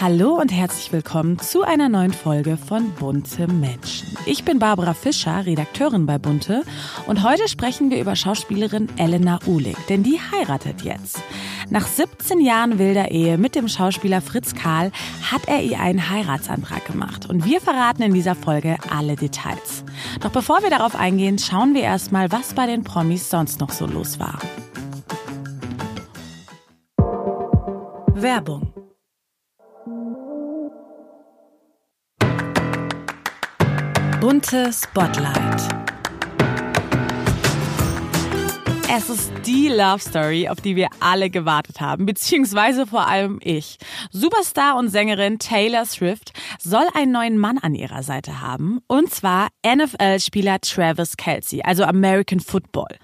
Hallo und herzlich willkommen zu einer neuen Folge von Bunte Menschen. Ich bin Barbara Fischer, Redakteurin bei Bunte und heute sprechen wir über Schauspielerin Elena Uhlig, denn die heiratet jetzt. Nach 17 Jahren wilder Ehe mit dem Schauspieler Fritz Karl hat er ihr einen Heiratsantrag gemacht und wir verraten in dieser Folge alle Details. Doch bevor wir darauf eingehen, schauen wir erstmal, was bei den Promis sonst noch so los war. Werbung Bunte Spotlight. Es ist die Love Story, auf die wir alle gewartet haben, beziehungsweise vor allem ich. Superstar und Sängerin Taylor Swift soll einen neuen Mann an ihrer Seite haben, und zwar NFL-Spieler Travis Kelsey, also American Football.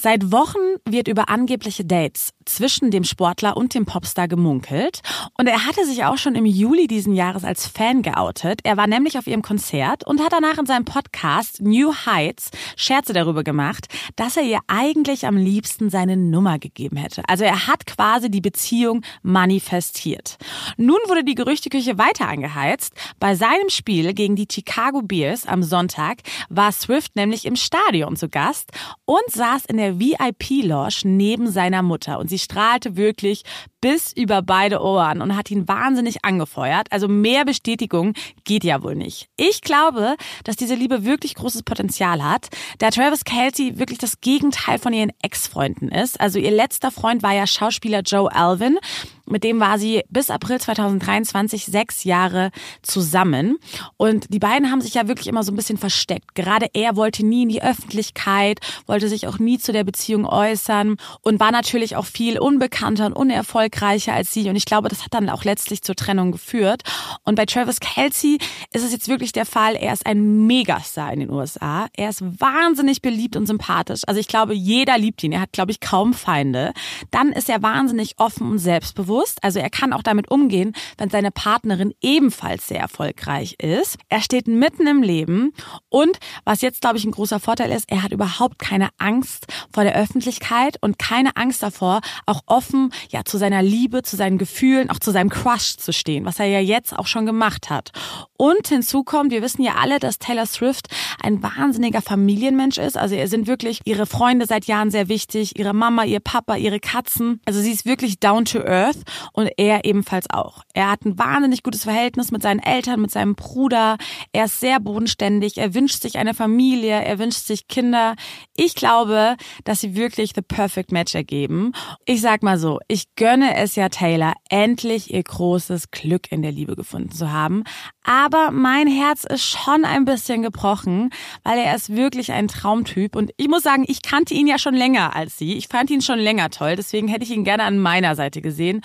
Seit Wochen wird über angebliche Dates zwischen dem Sportler und dem Popstar gemunkelt und er hatte sich auch schon im Juli diesen Jahres als Fan geoutet. Er war nämlich auf ihrem Konzert und hat danach in seinem Podcast New Heights Scherze darüber gemacht, dass er ihr eigentlich am liebsten seine Nummer gegeben hätte. Also er hat quasi die Beziehung manifestiert. Nun wurde die Gerüchteküche weiter angeheizt. Bei seinem Spiel gegen die Chicago Bears am Sonntag war Swift nämlich im Stadion zu Gast und saß in der VIP-Lounge neben seiner Mutter. Und sie strahlte wirklich bis über beide Ohren und hat ihn wahnsinnig angefeuert. Also mehr Bestätigung geht ja wohl nicht. Ich glaube, dass diese Liebe wirklich großes Potenzial hat, da Travis Kelsey wirklich das Gegenteil von ihren Ex-Freunden ist. Also ihr letzter Freund war ja Schauspieler Joe Alvin. Mit dem war sie bis April 2023 sechs Jahre zusammen. Und die beiden haben sich ja wirklich immer so ein bisschen versteckt. Gerade er wollte nie in die Öffentlichkeit, wollte sich auch nie zu der Beziehung äußern und war natürlich auch viel unbekannter und unerfolgreicher als sie. Und ich glaube, das hat dann auch letztlich zur Trennung geführt. Und bei Travis Kelsey ist es jetzt wirklich der Fall, er ist ein Megastar in den USA. Er ist wahnsinnig beliebt und sympathisch. Also ich glaube, jeder liebt ihn. Er hat, glaube ich, kaum Feinde. Dann ist er wahnsinnig offen und selbstbewusst selbstbewusst, also er kann auch damit umgehen, wenn seine Partnerin ebenfalls sehr erfolgreich ist. Er steht mitten im Leben und was jetzt, glaube ich, ein großer Vorteil ist, er hat überhaupt keine Angst vor der Öffentlichkeit und keine Angst davor, auch offen ja zu seiner Liebe, zu seinen Gefühlen, auch zu seinem Crush zu stehen, was er ja jetzt auch schon gemacht hat. Und hinzu kommt, wir wissen ja alle, dass Taylor Swift ein wahnsinniger Familienmensch ist. Also ihr sind wirklich ihre Freunde seit Jahren sehr wichtig, ihre Mama, ihr Papa, ihre Katzen. Also sie ist wirklich down to earth und er ebenfalls auch. Er hat ein wahnsinnig gutes Verhältnis mit seinen Eltern, mit seinem Bruder. Er ist sehr bodenständig. Er wünscht sich eine Familie. Er wünscht sich Kinder. Ich glaube, dass sie wirklich the perfect match ergeben. Ich sag mal so, ich gönne es ja Taylor, endlich ihr großes Glück in der Liebe gefunden zu haben. Aber mein Herz ist schon ein bisschen gebrochen, weil er ist wirklich ein Traumtyp. Und ich muss sagen, ich kannte ihn ja schon länger als sie. Ich fand ihn schon länger toll. Deswegen hätte ich ihn gerne an meiner Seite gesehen.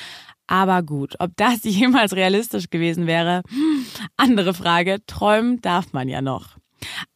Aber gut, ob das jemals realistisch gewesen wäre, andere Frage. Träumen darf man ja noch.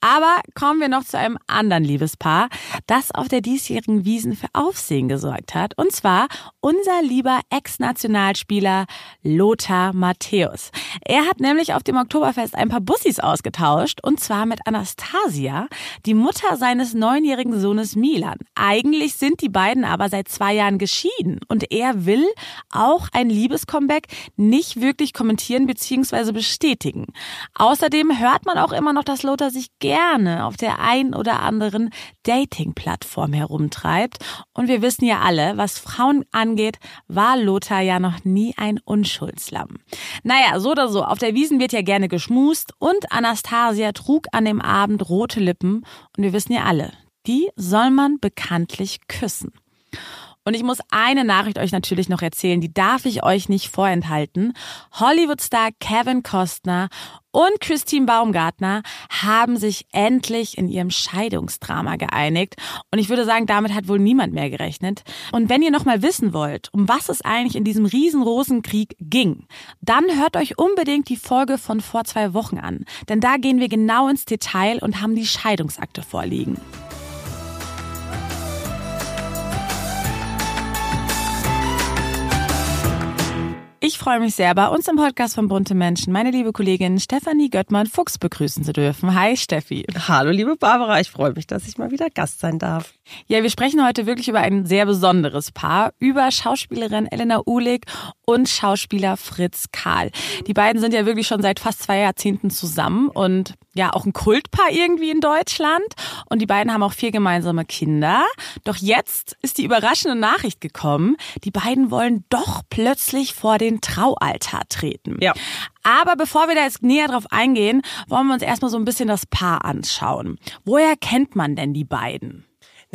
Aber kommen wir noch zu einem anderen Liebespaar, das auf der diesjährigen Wiesen für Aufsehen gesorgt hat. Und zwar unser lieber Ex-Nationalspieler Lothar Matthäus. Er hat nämlich auf dem Oktoberfest ein paar Bussis ausgetauscht. Und zwar mit Anastasia, die Mutter seines neunjährigen Sohnes Milan. Eigentlich sind die beiden aber seit zwei Jahren geschieden. Und er will auch ein Liebescomeback nicht wirklich kommentieren bzw. bestätigen. Außerdem hört man auch immer noch, dass Lothar sich gerne auf der ein oder anderen Dating-Plattform herumtreibt. Und wir wissen ja alle, was Frauen angeht, war Lothar ja noch nie ein Unschuldslamm. Naja, so oder so, auf der Wiesen wird ja gerne geschmust und Anastasia trug an dem Abend rote Lippen. Und wir wissen ja alle, die soll man bekanntlich küssen. Und ich muss eine Nachricht euch natürlich noch erzählen, die darf ich euch nicht vorenthalten. Hollywood-Star Kevin Costner und Christine Baumgartner haben sich endlich in ihrem Scheidungsdrama geeinigt. Und ich würde sagen, damit hat wohl niemand mehr gerechnet. Und wenn ihr nochmal wissen wollt, um was es eigentlich in diesem Riesenrosenkrieg ging, dann hört euch unbedingt die Folge von vor zwei Wochen an. Denn da gehen wir genau ins Detail und haben die Scheidungsakte vorliegen. Ich freue mich sehr, bei uns im Podcast von Bunte Menschen meine liebe Kollegin Stefanie Göttmann-Fuchs begrüßen zu dürfen. Hi Steffi. Hallo liebe Barbara, ich freue mich, dass ich mal wieder Gast sein darf. Ja, wir sprechen heute wirklich über ein sehr besonderes Paar, über Schauspielerin Elena Uhlig und Schauspieler Fritz Karl. Die beiden sind ja wirklich schon seit fast zwei Jahrzehnten zusammen und ja auch ein Kultpaar irgendwie in Deutschland. Und die beiden haben auch vier gemeinsame Kinder. Doch jetzt ist die überraschende Nachricht gekommen, die beiden wollen doch plötzlich vor den Traualtar treten. Ja. Aber bevor wir da jetzt näher drauf eingehen, wollen wir uns erstmal so ein bisschen das Paar anschauen. Woher kennt man denn die beiden?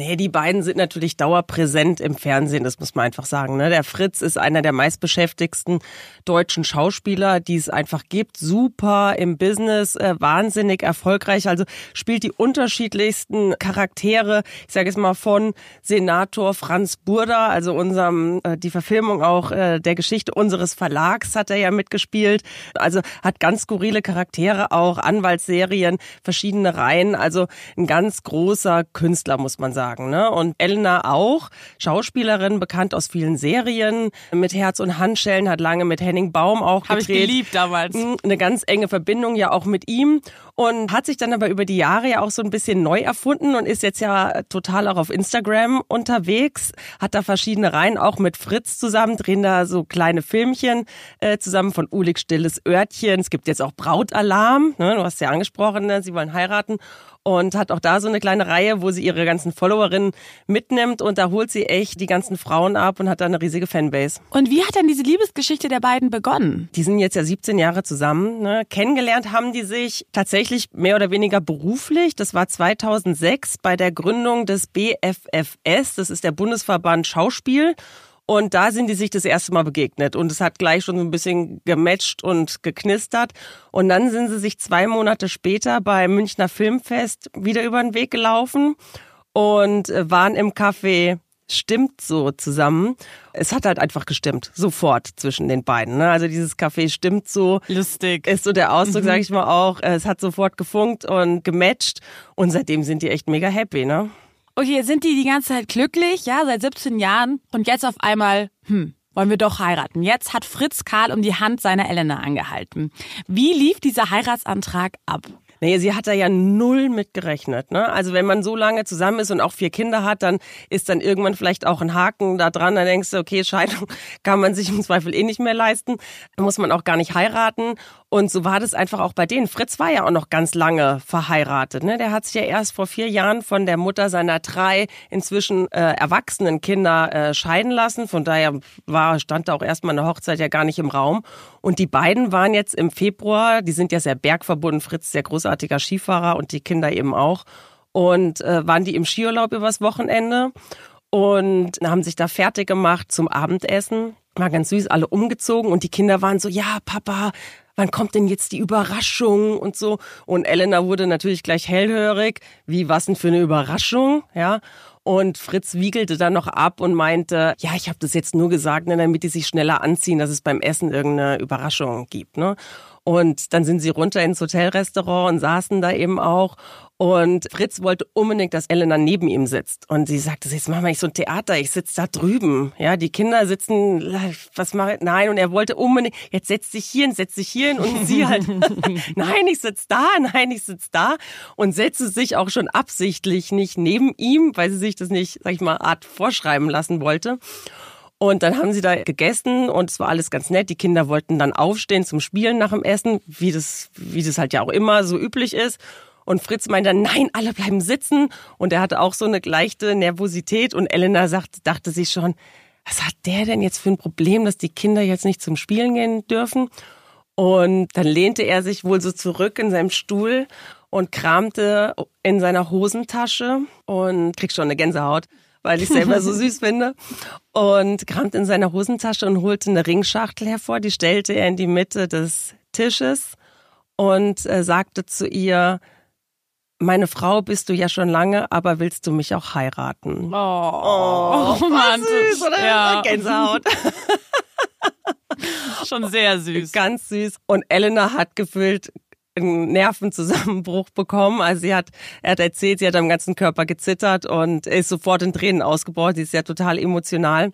Nee, die beiden sind natürlich dauerpräsent im Fernsehen, das muss man einfach sagen. Ne? Der Fritz ist einer der meistbeschäftigsten deutschen Schauspieler, die es einfach gibt. Super im Business, äh, wahnsinnig erfolgreich. Also spielt die unterschiedlichsten Charaktere. Ich sage jetzt mal von Senator Franz Burda, also unserem äh, die Verfilmung auch äh, der Geschichte unseres Verlags hat er ja mitgespielt. Also hat ganz skurrile Charaktere auch, Anwaltsserien, verschiedene Reihen. Also ein ganz großer Künstler, muss man sagen sagen. Ne? Und Elena auch, Schauspielerin, bekannt aus vielen Serien, mit Herz und Handschellen, hat lange mit Henning Baum auch gedreht. Habe ich geliebt damals. Eine ganz enge Verbindung ja auch mit ihm und hat sich dann aber über die Jahre ja auch so ein bisschen neu erfunden und ist jetzt ja total auch auf Instagram unterwegs, hat da verschiedene Reihen auch mit Fritz zusammen, drehen da so kleine Filmchen äh, zusammen von Ulig Stilles Örtchen. Es gibt jetzt auch Brautalarm, ne? du hast ja angesprochen, ne? sie wollen heiraten und hat auch da so eine kleine Reihe, wo sie ihre ganzen Followerinnen mitnimmt und da holt sie echt die ganzen Frauen ab und hat da eine riesige Fanbase. Und wie hat denn diese Liebesgeschichte der beiden begonnen? Die sind jetzt ja 17 Jahre zusammen. Ne? Kennengelernt haben die sich tatsächlich mehr oder weniger beruflich. Das war 2006 bei der Gründung des BFFS, das ist der Bundesverband Schauspiel. Und da sind die sich das erste Mal begegnet. Und es hat gleich schon so ein bisschen gematcht und geknistert. Und dann sind sie sich zwei Monate später beim Münchner Filmfest wieder über den Weg gelaufen und äh, waren im Café stimmt so zusammen. Es hat halt einfach gestimmt, sofort zwischen den beiden. Ne? Also dieses Café stimmt so. Lustig. Ist so der Ausdruck, mhm. sage ich mal auch. Es hat sofort gefunkt und gematcht und seitdem sind die echt mega happy, ne? Okay, jetzt sind die die ganze Zeit glücklich, ja, seit 17 Jahren. Und jetzt auf einmal, hm, wollen wir doch heiraten. Jetzt hat Fritz Karl um die Hand seiner Elena angehalten. Wie lief dieser Heiratsantrag ab? Naja, sie hat da ja null mitgerechnet. Ne? Also wenn man so lange zusammen ist und auch vier Kinder hat, dann ist dann irgendwann vielleicht auch ein Haken da dran. Dann denkst du, okay, Scheidung kann man sich im Zweifel eh nicht mehr leisten. Da muss man auch gar nicht heiraten. Und so war das einfach auch bei denen. Fritz war ja auch noch ganz lange verheiratet. Ne? Der hat sich ja erst vor vier Jahren von der Mutter seiner drei inzwischen äh, erwachsenen Kinder äh, scheiden lassen. Von daher war, stand da auch erstmal eine Hochzeit ja gar nicht im Raum. Und die beiden waren jetzt im Februar, die sind ja sehr bergverbunden, Fritz sehr großartiger Skifahrer und die Kinder eben auch. Und äh, waren die im Skiurlaub übers Wochenende und haben sich da fertig gemacht zum Abendessen. War ganz süß, alle umgezogen und die Kinder waren so, ja, Papa, wann kommt denn jetzt die Überraschung und so. Und Elena wurde natürlich gleich hellhörig. Wie, was denn für eine Überraschung? Ja. Und Fritz wiegelte dann noch ab und meinte, ja, ich habe das jetzt nur gesagt, ne, damit die sich schneller anziehen, dass es beim Essen irgendeine Überraschung gibt. Ne? Und dann sind sie runter ins Hotelrestaurant und saßen da eben auch. Und Fritz wollte unbedingt, dass Elena neben ihm sitzt. Und sie sagte, jetzt machen wir nicht so ein Theater, ich sitze da drüben. Ja, die Kinder sitzen, was mache ich? Nein, und er wollte unbedingt, jetzt setz dich hier hin, setz dich hier hin. Und sie halt, nein, ich sitze da, nein, ich sitze da. Und setzte sich auch schon absichtlich nicht neben ihm, weil sie sich das nicht, sag ich mal, Art vorschreiben lassen wollte. Und dann haben sie da gegessen und es war alles ganz nett. Die Kinder wollten dann aufstehen zum Spielen nach dem Essen, wie das, wie das halt ja auch immer so üblich ist. Und Fritz meinte dann, nein, alle bleiben sitzen. Und er hatte auch so eine leichte Nervosität. Und Elena sagt, dachte sich schon, was hat der denn jetzt für ein Problem, dass die Kinder jetzt nicht zum Spielen gehen dürfen? Und dann lehnte er sich wohl so zurück in seinem Stuhl und kramte in seiner Hosentasche und kriegt schon eine Gänsehaut, weil ich selber so süß finde. Und kramte in seiner Hosentasche und holte eine Ringschachtel hervor, die stellte er in die Mitte des Tisches und äh, sagte zu ihr, meine Frau bist du ja schon lange, aber willst du mich auch heiraten? Oh, oh romantisch. Süß, oder? Ja. Gänsehaut. schon sehr süß. Ganz süß. Und Elena hat gefühlt einen Nervenzusammenbruch bekommen. Also sie hat, er hat erzählt, sie hat am ganzen Körper gezittert und ist sofort in Tränen ausgebrochen. Sie ist ja total emotional.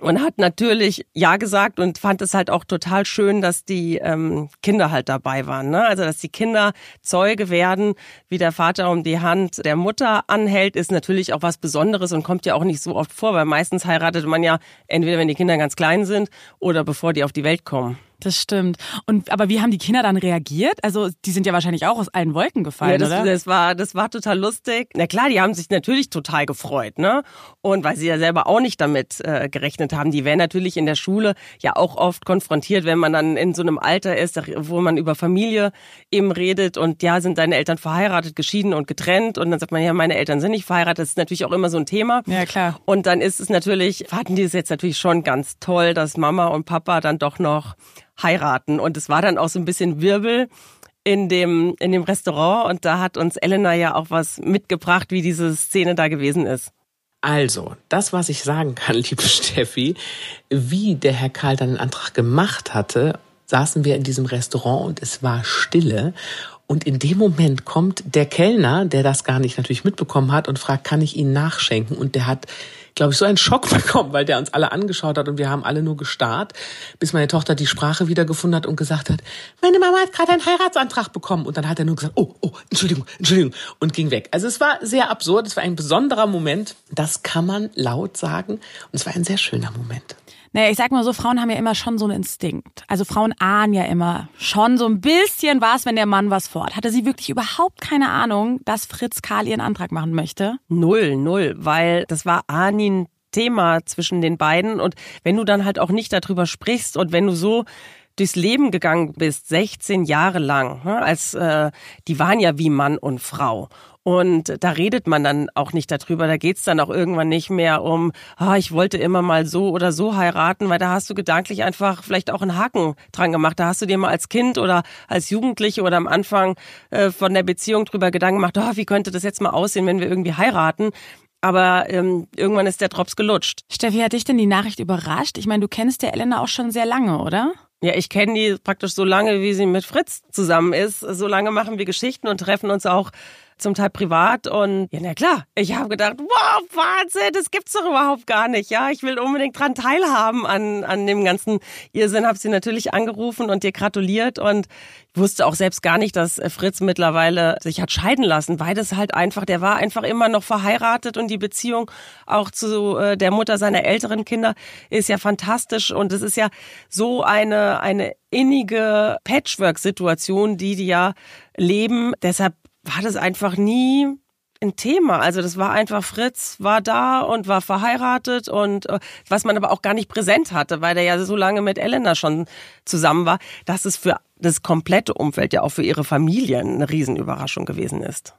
und hat natürlich ja gesagt und fand es halt auch total schön, dass die ähm, Kinder halt dabei waren. Ne? Also dass die Kinder Zeuge werden, wie der Vater um die Hand der Mutter anhält, ist natürlich auch was Besonderes und kommt ja auch nicht so oft vor, weil meistens heiratet man ja entweder wenn die Kinder ganz klein sind oder bevor die auf die Welt kommen. Das stimmt. Und aber wie haben die Kinder dann reagiert? Also die sind ja wahrscheinlich auch aus allen Wolken gefallen, ja, das, oder? Das war, das war total lustig. Na klar, die haben sich natürlich total gefreut, ne? Und weil sie ja selber auch nicht damit äh, gerechnet haben, die werden natürlich in der Schule ja auch oft konfrontiert, wenn man dann in so einem Alter ist, wo man über Familie eben redet und ja, sind deine Eltern verheiratet, geschieden und getrennt und dann sagt man ja, meine Eltern sind nicht verheiratet. Das ist natürlich auch immer so ein Thema. Ja klar. Und dann ist es natürlich, fanden die es jetzt natürlich schon ganz toll, dass Mama und Papa dann doch noch heiraten. Und es war dann auch so ein bisschen Wirbel in dem, in dem Restaurant und da hat uns Elena ja auch was mitgebracht, wie diese Szene da gewesen ist. Also, das, was ich sagen kann, liebe Steffi, wie der Herr Karl dann den Antrag gemacht hatte, saßen wir in diesem Restaurant und es war Stille. Und in dem Moment kommt der Kellner, der das gar nicht natürlich mitbekommen hat und fragt, kann ich Ihnen nachschenken? Und der hat glaube ich, so einen Schock bekommen, weil der uns alle angeschaut hat und wir haben alle nur gestarrt, bis meine Tochter die Sprache wiedergefunden hat und gesagt hat, meine Mama hat gerade einen Heiratsantrag bekommen. Und dann hat er nur gesagt, oh, oh, Entschuldigung, Entschuldigung, und ging weg. Also es war sehr absurd, es war ein besonderer Moment. Das kann man laut sagen. Und es war ein sehr schöner Moment. Naja, ich sag mal so, Frauen haben ja immer schon so einen Instinkt. Also Frauen ahnen ja immer schon so ein bisschen was, wenn der Mann was fort. Hatte sie wirklich überhaupt keine Ahnung, dass Fritz Karl ihren Antrag machen möchte? Null, null, weil das war Arnin Thema zwischen den beiden. Und wenn du dann halt auch nicht darüber sprichst und wenn du so durchs Leben gegangen bist, 16 Jahre lang, ne, als äh, die waren ja wie Mann und Frau. Und da redet man dann auch nicht darüber. Da geht's dann auch irgendwann nicht mehr um, ah, ich wollte immer mal so oder so heiraten, weil da hast du gedanklich einfach vielleicht auch einen Haken dran gemacht. Da hast du dir mal als Kind oder als Jugendliche oder am Anfang äh, von der Beziehung drüber Gedanken gemacht, oh, wie könnte das jetzt mal aussehen, wenn wir irgendwie heiraten. Aber ähm, irgendwann ist der Drops gelutscht. Steffi, hat dich denn die Nachricht überrascht? Ich meine, du kennst ja Elena auch schon sehr lange, oder? Ja, ich kenne die praktisch so lange, wie sie mit Fritz zusammen ist. So lange machen wir Geschichten und treffen uns auch zum Teil privat und ja, na klar, ich habe gedacht, wow, Wahnsinn, das gibt's doch überhaupt gar nicht, ja, ich will unbedingt dran teilhaben an, an dem ganzen Irrsinn, habe sie natürlich angerufen und dir gratuliert und wusste auch selbst gar nicht, dass Fritz mittlerweile sich hat scheiden lassen, weil das halt einfach, der war einfach immer noch verheiratet und die Beziehung auch zu äh, der Mutter seiner älteren Kinder ist ja fantastisch und es ist ja so eine, eine innige Patchwork-Situation, die die ja leben. Deshalb war das einfach nie ein Thema. Also das war einfach, Fritz war da und war verheiratet und äh, was man aber auch gar nicht präsent hatte, weil der ja so lange mit Elena schon zusammen war, dass es für das komplette Umfeld ja auch für ihre Familie eine Riesenüberraschung gewesen ist.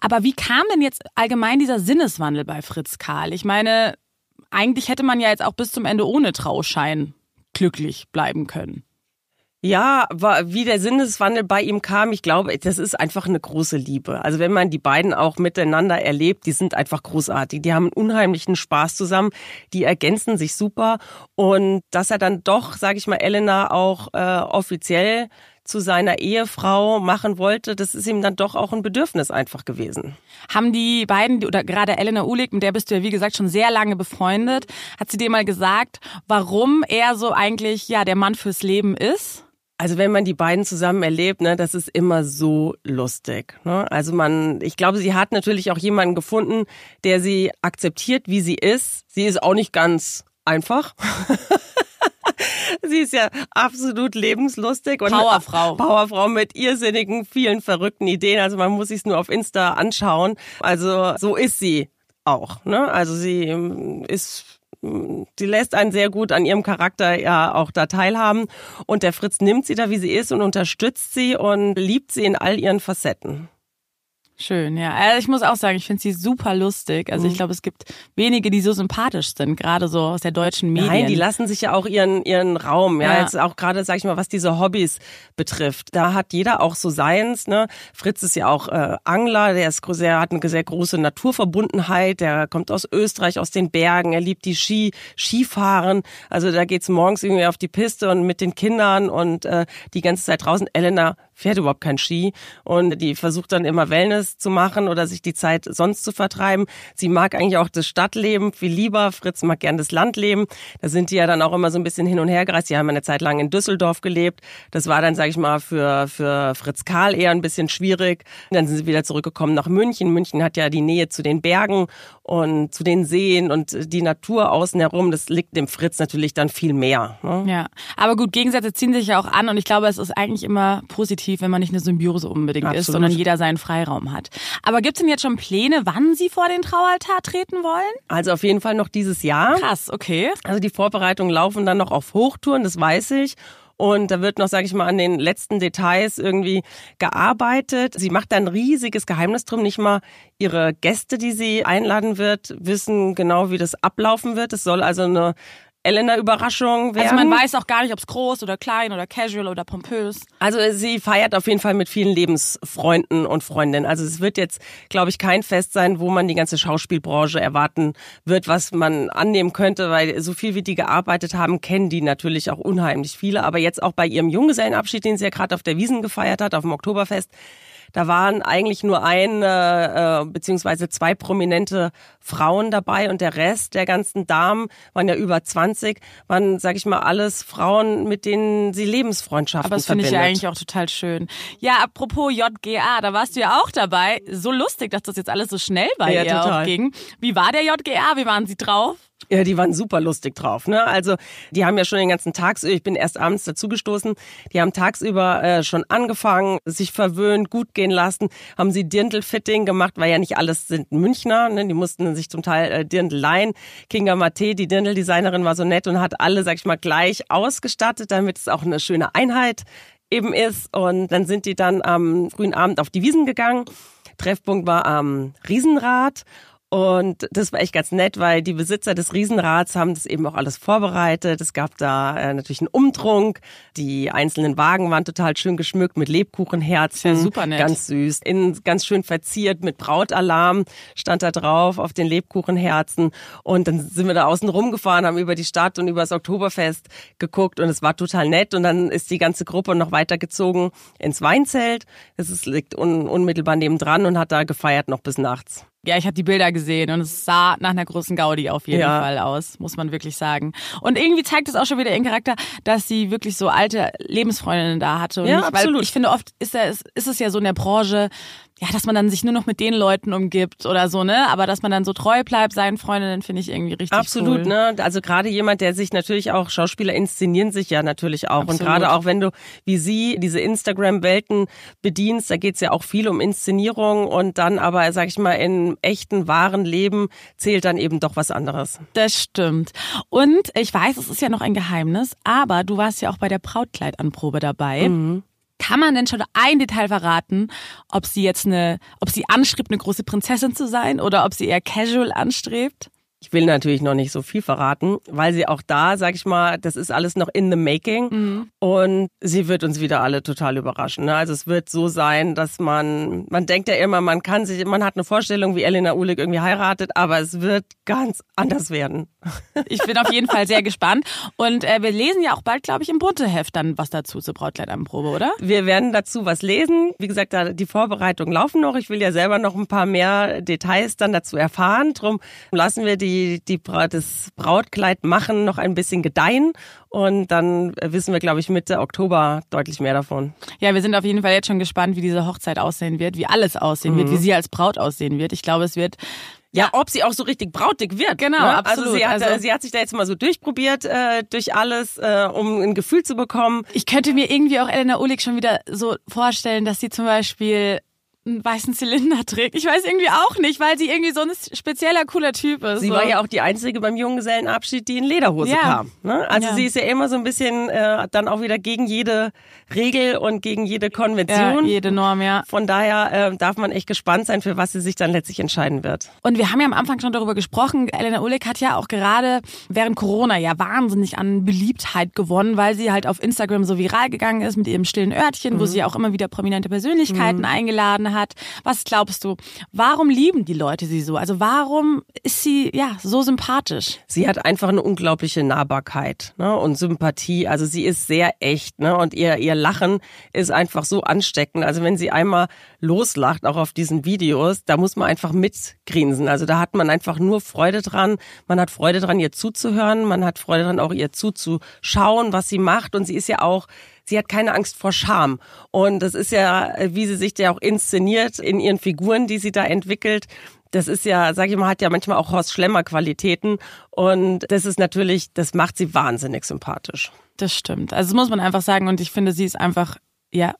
Aber wie kam denn jetzt allgemein dieser Sinneswandel bei Fritz Karl? Ich meine, eigentlich hätte man ja jetzt auch bis zum Ende ohne Trauschein glücklich bleiben können. Ja, wie der Sinneswandel bei ihm kam, ich glaube, das ist einfach eine große Liebe. Also wenn man die beiden auch miteinander erlebt, die sind einfach großartig. Die haben einen unheimlichen Spaß zusammen, die ergänzen sich super. Und dass er dann doch, sage ich mal, Elena auch äh, offiziell zu seiner Ehefrau machen wollte, das ist ihm dann doch auch ein Bedürfnis einfach gewesen. Haben die beiden, oder gerade Elena Uhlig, mit der bist du ja wie gesagt schon sehr lange befreundet, hat sie dir mal gesagt, warum er so eigentlich ja der Mann fürs Leben ist? Also wenn man die beiden zusammen erlebt, ne, das ist immer so lustig. Ne? Also man, ich glaube, sie hat natürlich auch jemanden gefunden, der sie akzeptiert, wie sie ist. Sie ist auch nicht ganz einfach. sie ist ja absolut lebenslustig und Powerfrau. Powerfrau mit irrsinnigen, vielen verrückten Ideen. Also man muss sich nur auf Insta anschauen. Also so ist sie auch. Ne? Also sie ähm, ist sie lässt einen sehr gut an ihrem Charakter ja auch da teilhaben. Und der Fritz nimmt sie da, wie sie ist und unterstützt sie und liebt sie in all ihren Facetten. Schön, ja. Also ich muss auch sagen, ich finde sie super lustig. Also ich mhm. glaube, es gibt wenige, die so sympathisch sind, gerade so aus der deutschen Medien. Nein, die lassen sich ja auch ihren ihren Raum. Ja, ja. jetzt auch gerade, sag ich mal, was diese Hobbys betrifft. Da hat jeder auch so seins. Ne, Fritz ist ja auch äh, Angler. Der ist sehr, hat eine sehr große Naturverbundenheit. Der kommt aus Österreich, aus den Bergen. Er liebt die Ski, Skifahren. Also da geht's morgens irgendwie auf die Piste und mit den Kindern und äh, die ganze Zeit draußen. Elena fährt überhaupt kein Ski und die versucht dann immer Wellness zu machen oder sich die Zeit sonst zu vertreiben. Sie mag eigentlich auch das Stadtleben viel lieber. Fritz mag gern das Landleben. Da sind die ja dann auch immer so ein bisschen hin und her gereist. Die haben eine Zeit lang in Düsseldorf gelebt. Das war dann, sage ich mal, für, für Fritz Karl eher ein bisschen schwierig. dann sind sie wieder zurückgekommen nach München. München hat ja die Nähe zu den Bergen und zu den Seen und die Natur außen herum. Das liegt dem Fritz natürlich dann viel mehr. Ne? Ja, aber gut, Gegensätze ziehen sich ja auch an und ich glaube, es ist eigentlich immer positiv, wenn man nicht eine Symbiose unbedingt Absolut. ist, sondern jeder seinen Freiraum hat. Aber gibt es denn jetzt schon Pläne, wann Sie vor den Traualtar treten wollen? Also auf jeden Fall noch dieses Jahr. Krass, okay. Also die Vorbereitungen laufen dann noch auf Hochtouren, das weiß ich. Und da wird noch, sage ich mal, an den letzten Details irgendwie gearbeitet. Sie macht da ein riesiges Geheimnis drum. Nicht mal ihre Gäste, die sie einladen wird, wissen genau, wie das ablaufen wird. Es soll also eine Elena Überraschung werden. Also man weiß auch gar nicht, ob es groß oder klein oder casual oder pompös. Also sie feiert auf jeden Fall mit vielen Lebensfreunden und Freundinnen. Also es wird jetzt, glaube ich, kein Fest sein, wo man die ganze Schauspielbranche erwarten wird, was man annehmen könnte, weil so viel wie die gearbeitet haben, kennen die natürlich auch unheimlich viele. Aber jetzt auch bei ihrem Junggesellenabschied, den sie ja gerade auf der Wiesen gefeiert hat, auf dem Oktoberfest, da waren eigentlich nur ein äh, beziehungsweise zwei prominente Frauen dabei und der Rest der ganzen Damen waren ja über 20, waren, sag ich mal, alles Frauen, mit denen sie Lebensfreundschaften Aber das finde ich ja eigentlich auch total schön. Ja, apropos JGA, da warst du ja auch dabei. So lustig, dass das jetzt alles so schnell bei ja, ihr total. auch ging. Wie war der JGA? Wie waren sie drauf? Ja, die waren super lustig drauf. Ne? Also die haben ja schon den ganzen Tag, ich bin erst abends dazugestoßen, die haben tagsüber äh, schon angefangen, sich verwöhnt, gut gehen lassen, haben sie Dirndl-Fitting gemacht, weil ja nicht alles sind Münchner, ne? die mussten sich zum Teil äh, Dirndl leihen. Kinga Mate, die Dirndl-Designerin, war so nett und hat alle, sag ich mal, gleich ausgestattet, damit es auch eine schöne Einheit eben ist. Und dann sind die dann am frühen Abend auf die Wiesen gegangen. Treffpunkt war am Riesenrad und das war echt ganz nett, weil die Besitzer des Riesenrads haben das eben auch alles vorbereitet. Es gab da äh, natürlich einen Umtrunk. Die einzelnen Wagen waren total schön geschmückt mit Lebkuchenherzen. Ja, super nett. Ganz süß. Innen ganz schön verziert mit Brautalarm stand da drauf auf den Lebkuchenherzen. Und dann sind wir da außen rumgefahren, haben über die Stadt und über das Oktoberfest geguckt und es war total nett. Und dann ist die ganze Gruppe noch weitergezogen ins Weinzelt. Es liegt un unmittelbar nebendran und hat da gefeiert noch bis nachts. Ja, ich habe die Bilder gesehen und es sah nach einer großen Gaudi auf jeden ja. Fall aus, muss man wirklich sagen. Und irgendwie zeigt es auch schon wieder ihren Charakter, dass sie wirklich so alte Lebensfreundinnen da hatte. Und ja, nicht, absolut. Weil ich finde, oft ist, er, ist es ja so in der Branche, ja, dass man dann sich nur noch mit den Leuten umgibt oder so, ne? Aber dass man dann so treu bleibt seinen Freundinnen, finde ich irgendwie richtig Absolut, cool. ne? Also gerade jemand, der sich natürlich auch, Schauspieler inszenieren sich ja natürlich auch. Absolut. Und gerade auch wenn du, wie sie, diese Instagram-Welten bedienst, da geht's ja auch viel um Inszenierung und dann aber, sag ich mal, in echten, wahren Leben zählt dann eben doch was anderes. Das stimmt. Und ich weiß, es ist ja noch ein Geheimnis, aber du warst ja auch bei der Brautkleidanprobe dabei. Mhm. Kann man denn schon ein Detail verraten, ob sie jetzt eine, ob sie anstrebt, eine große Prinzessin zu sein oder ob sie eher casual anstrebt? Ich will natürlich noch nicht so viel verraten, weil sie auch da, sag ich mal, das ist alles noch in the making mhm. und sie wird uns wieder alle total überraschen. Ne? Also es wird so sein, dass man, man denkt ja immer, man kann sich, man hat eine Vorstellung, wie Elena Ulig irgendwie heiratet, aber es wird ganz anders werden. Ich bin auf jeden Fall sehr gespannt und äh, wir lesen ja auch bald, glaube ich, im Bunte-Heft dann was dazu zur Brautkleidanprobe, oder? Wir werden dazu was lesen. Wie gesagt, da die Vorbereitungen laufen noch. Ich will ja selber noch ein paar mehr Details dann dazu erfahren. Drum lassen wir die die, die das Brautkleid machen, noch ein bisschen gedeihen. Und dann wissen wir, glaube ich, Mitte Oktober deutlich mehr davon. Ja, wir sind auf jeden Fall jetzt schon gespannt, wie diese Hochzeit aussehen wird, wie alles aussehen mhm. wird, wie sie als Braut aussehen wird. Ich glaube, es wird ja, ob sie auch so richtig brautig wird. Genau, ne? absolut. Also sie, hat, also sie hat sich da jetzt mal so durchprobiert äh, durch alles, äh, um ein Gefühl zu bekommen. Ich könnte mir irgendwie auch Elena Ulig schon wieder so vorstellen, dass sie zum Beispiel einen weißen Zylinder trägt. Ich weiß irgendwie auch nicht, weil sie irgendwie so ein spezieller, cooler Typ ist. Sie so. war ja auch die Einzige beim Junggesellenabschied, die in Lederhose ja. kam. Ne? Also ja. sie ist ja immer so ein bisschen äh, dann auch wieder gegen jede Regel und gegen jede Konvention. Ja, jede Norm, ja. Von daher äh, darf man echt gespannt sein, für was sie sich dann letztlich entscheiden wird. Und wir haben ja am Anfang schon darüber gesprochen, Elena Ulik hat ja auch gerade während Corona ja wahnsinnig an Beliebtheit gewonnen, weil sie halt auf Instagram so viral gegangen ist mit ihrem stillen Örtchen, mhm. wo sie auch immer wieder prominente Persönlichkeiten mhm. eingeladen Hat. Was glaubst du? Warum lieben die Leute sie so? Also warum ist sie ja so sympathisch? Sie hat einfach eine unglaubliche Nahbarkeit ne, und Sympathie. Also sie ist sehr echt ne, und ihr, ihr Lachen ist einfach so ansteckend. Also wenn sie einmal loslacht, auch auf diesen Videos, da muss man einfach mitgrinsen. Also da hat man einfach nur Freude dran. Man hat Freude dran, ihr zuzuhören. Man hat Freude dran, auch ihr zuzuschauen, was sie macht. Und sie ist ja auch sie hat keine Angst vor Scham. Und das ist ja, wie sie sich ja auch inszeniert in ihren Figuren, die sie da entwickelt. Das ist ja, sag ich mal, hat ja manchmal auch Horst Schlemmer Qualitäten. Und das ist natürlich, das macht sie wahnsinnig sympathisch. Das stimmt. Also das muss man einfach sagen. Und ich finde, sie ist einfach, ja,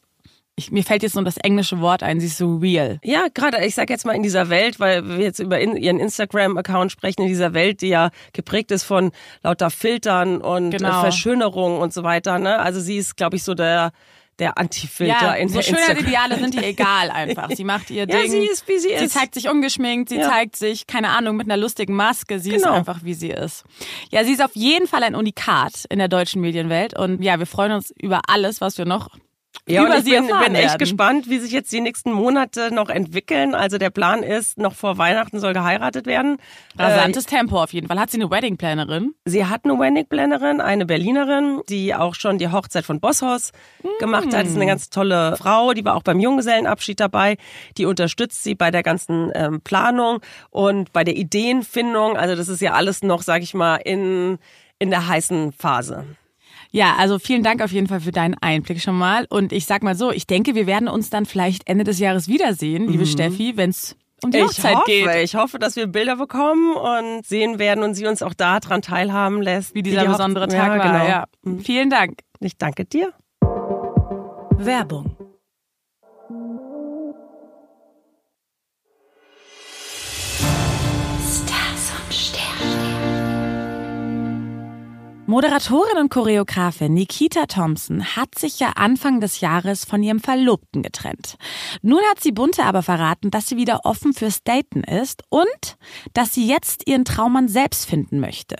ich, mir fällt jetzt nur das englische Wort ein, sie ist so real. Ja, gerade, ich sag jetzt mal in dieser Welt, weil wir jetzt über in, ihren Instagram-Account sprechen, in dieser Welt, die ja geprägt ist von lauter Filtern und äh, genau. Verschönerungen und so weiter. Ne? Also sie ist, glaube ich, so der der Antifilter ja, in so der Schönheitsideale sind ihr egal einfach. Sie macht ihr Ding. Ja, sie ist, wie sie ist. Sie zeigt sich ungeschminkt, sie ja. zeigt sich, keine Ahnung, mit einer lustigen Maske. Sie genau. ist einfach, wie sie ist. Ja, sie ist auf jeden Fall ein Unikat in der deutschen Medienwelt. Und ja, wir freuen uns über alles, was wir noch ja, und ich bin, bin echt gespannt, wie sich jetzt die nächsten Monate noch entwickeln. Also der Plan ist, noch vor Weihnachten soll geheiratet werden. Rasantes äh, Tempo auf jeden Fall. Hat sie eine Weddingplanerin? Sie hat eine Weddingplanerin, eine Berlinerin, die auch schon die Hochzeit von Bosshaus mm. gemacht hat. Das ist eine ganz tolle Frau, die war auch beim Junggesellenabschied dabei. Die unterstützt sie bei der ganzen ähm, Planung und bei der Ideenfindung. Also das ist ja alles noch, sag ich mal, in, in der heißen Phase. Ja, also vielen Dank auf jeden Fall für deinen Einblick schon mal. Und ich sag mal so, ich denke, wir werden uns dann vielleicht Ende des Jahres wiedersehen, liebe mhm. Steffi, wenn es um die ich Hochzeit hoffe, geht. Ich hoffe, dass wir Bilder bekommen und sehen werden und sie uns auch daran teilhaben lässt. Wie dieser wie besondere Tag ja, war. Genau. Ja. Mhm. Vielen Dank. Ich danke dir. Werbung. Moderatorin und Choreografin Nikita Thompson hat sich ja Anfang des Jahres von ihrem Verlobten getrennt. Nun hat sie Bunte aber verraten, dass sie wieder offen fürs Daten ist und dass sie jetzt ihren Traummann selbst finden möchte.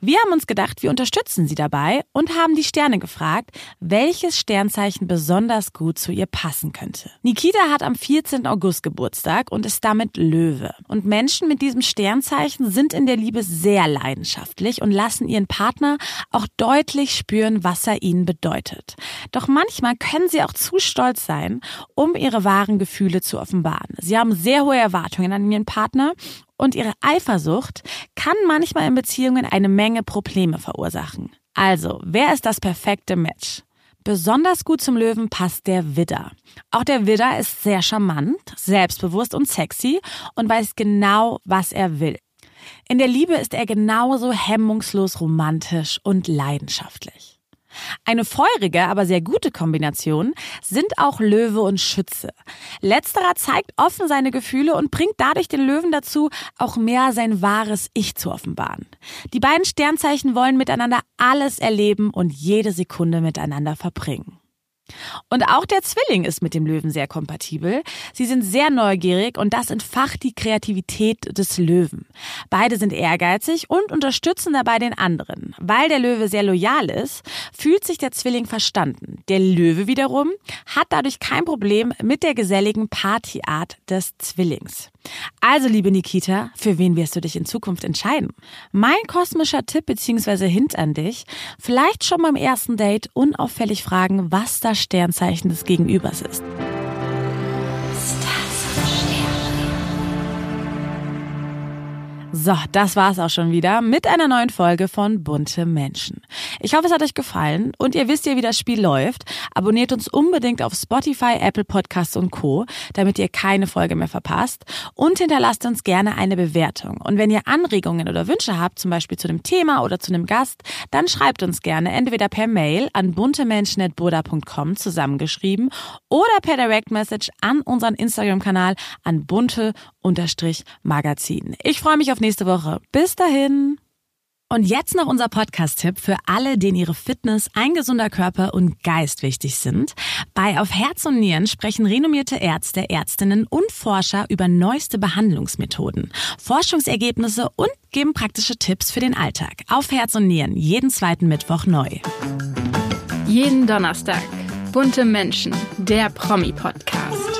Wir haben uns gedacht, wir unterstützen sie dabei und haben die Sterne gefragt, welches Sternzeichen besonders gut zu ihr passen könnte. Nikita hat am 14. August Geburtstag und ist damit Löwe. Und Menschen mit diesem Sternzeichen sind in der Liebe sehr leidenschaftlich und lassen ihren Partner auch deutlich spüren, was er ihnen bedeutet. Doch manchmal können sie auch zu stolz sein, um ihre wahren Gefühle zu offenbaren. Sie haben sehr hohe Erwartungen an ihren Partner und ihre Eifersucht kann manchmal in Beziehungen eine Menge Probleme verursachen. Also, wer ist das perfekte Match? Besonders gut zum Löwen passt der Widder. Auch der Widder ist sehr charmant, selbstbewusst und sexy und weiß genau, was er will. In der Liebe ist er genauso hemmungslos romantisch und leidenschaftlich. Eine feurige, aber sehr gute Kombination sind auch Löwe und Schütze. Letzterer zeigt offen seine Gefühle und bringt dadurch den Löwen dazu, auch mehr sein wahres Ich zu offenbaren. Die beiden Sternzeichen wollen miteinander alles erleben und jede Sekunde miteinander verbringen. Und auch der Zwilling ist mit dem Löwen sehr kompatibel. Sie sind sehr neugierig und das entfacht die Kreativität des Löwen. Beide sind ehrgeizig und unterstützen dabei den anderen. Weil der Löwe sehr loyal ist, fühlt sich der Zwilling verstanden. Der Löwe wiederum hat dadurch kein Problem mit der geselligen Partyart des Zwillings. Also, liebe Nikita, für wen wirst du dich in Zukunft entscheiden? Mein kosmischer Tipp bzw. Hint an dich, vielleicht schon beim ersten Date unauffällig fragen, was das Sternzeichen des Gegenübers ist. So, das war's auch schon wieder mit einer neuen Folge von Bunte Menschen. Ich hoffe, es hat euch gefallen und ihr wisst ja, wie das Spiel läuft. Abonniert uns unbedingt auf Spotify, Apple Podcasts und Co., damit ihr keine Folge mehr verpasst und hinterlasst uns gerne eine Bewertung. Und wenn ihr Anregungen oder Wünsche habt, zum Beispiel zu einem Thema oder zu einem Gast, dann schreibt uns gerne entweder per Mail an buntemenschen.boda.com zusammengeschrieben oder per Direct Message an unseren Instagram-Kanal an bunte-magazin. Ich freue mich auf nächste Woche. Bis dahin. Und jetzt noch unser Podcast-Tipp für alle, denen ihre Fitness, ein gesunder Körper und Geist wichtig sind. Bei Auf Herz und Nieren sprechen renommierte Ärzte, Ärztinnen und Forscher über neueste Behandlungsmethoden, Forschungsergebnisse und geben praktische Tipps für den Alltag. Auf Herz und Nieren, jeden zweiten Mittwoch neu. Jeden Donnerstag. Bunte Menschen, der Promi-Podcast.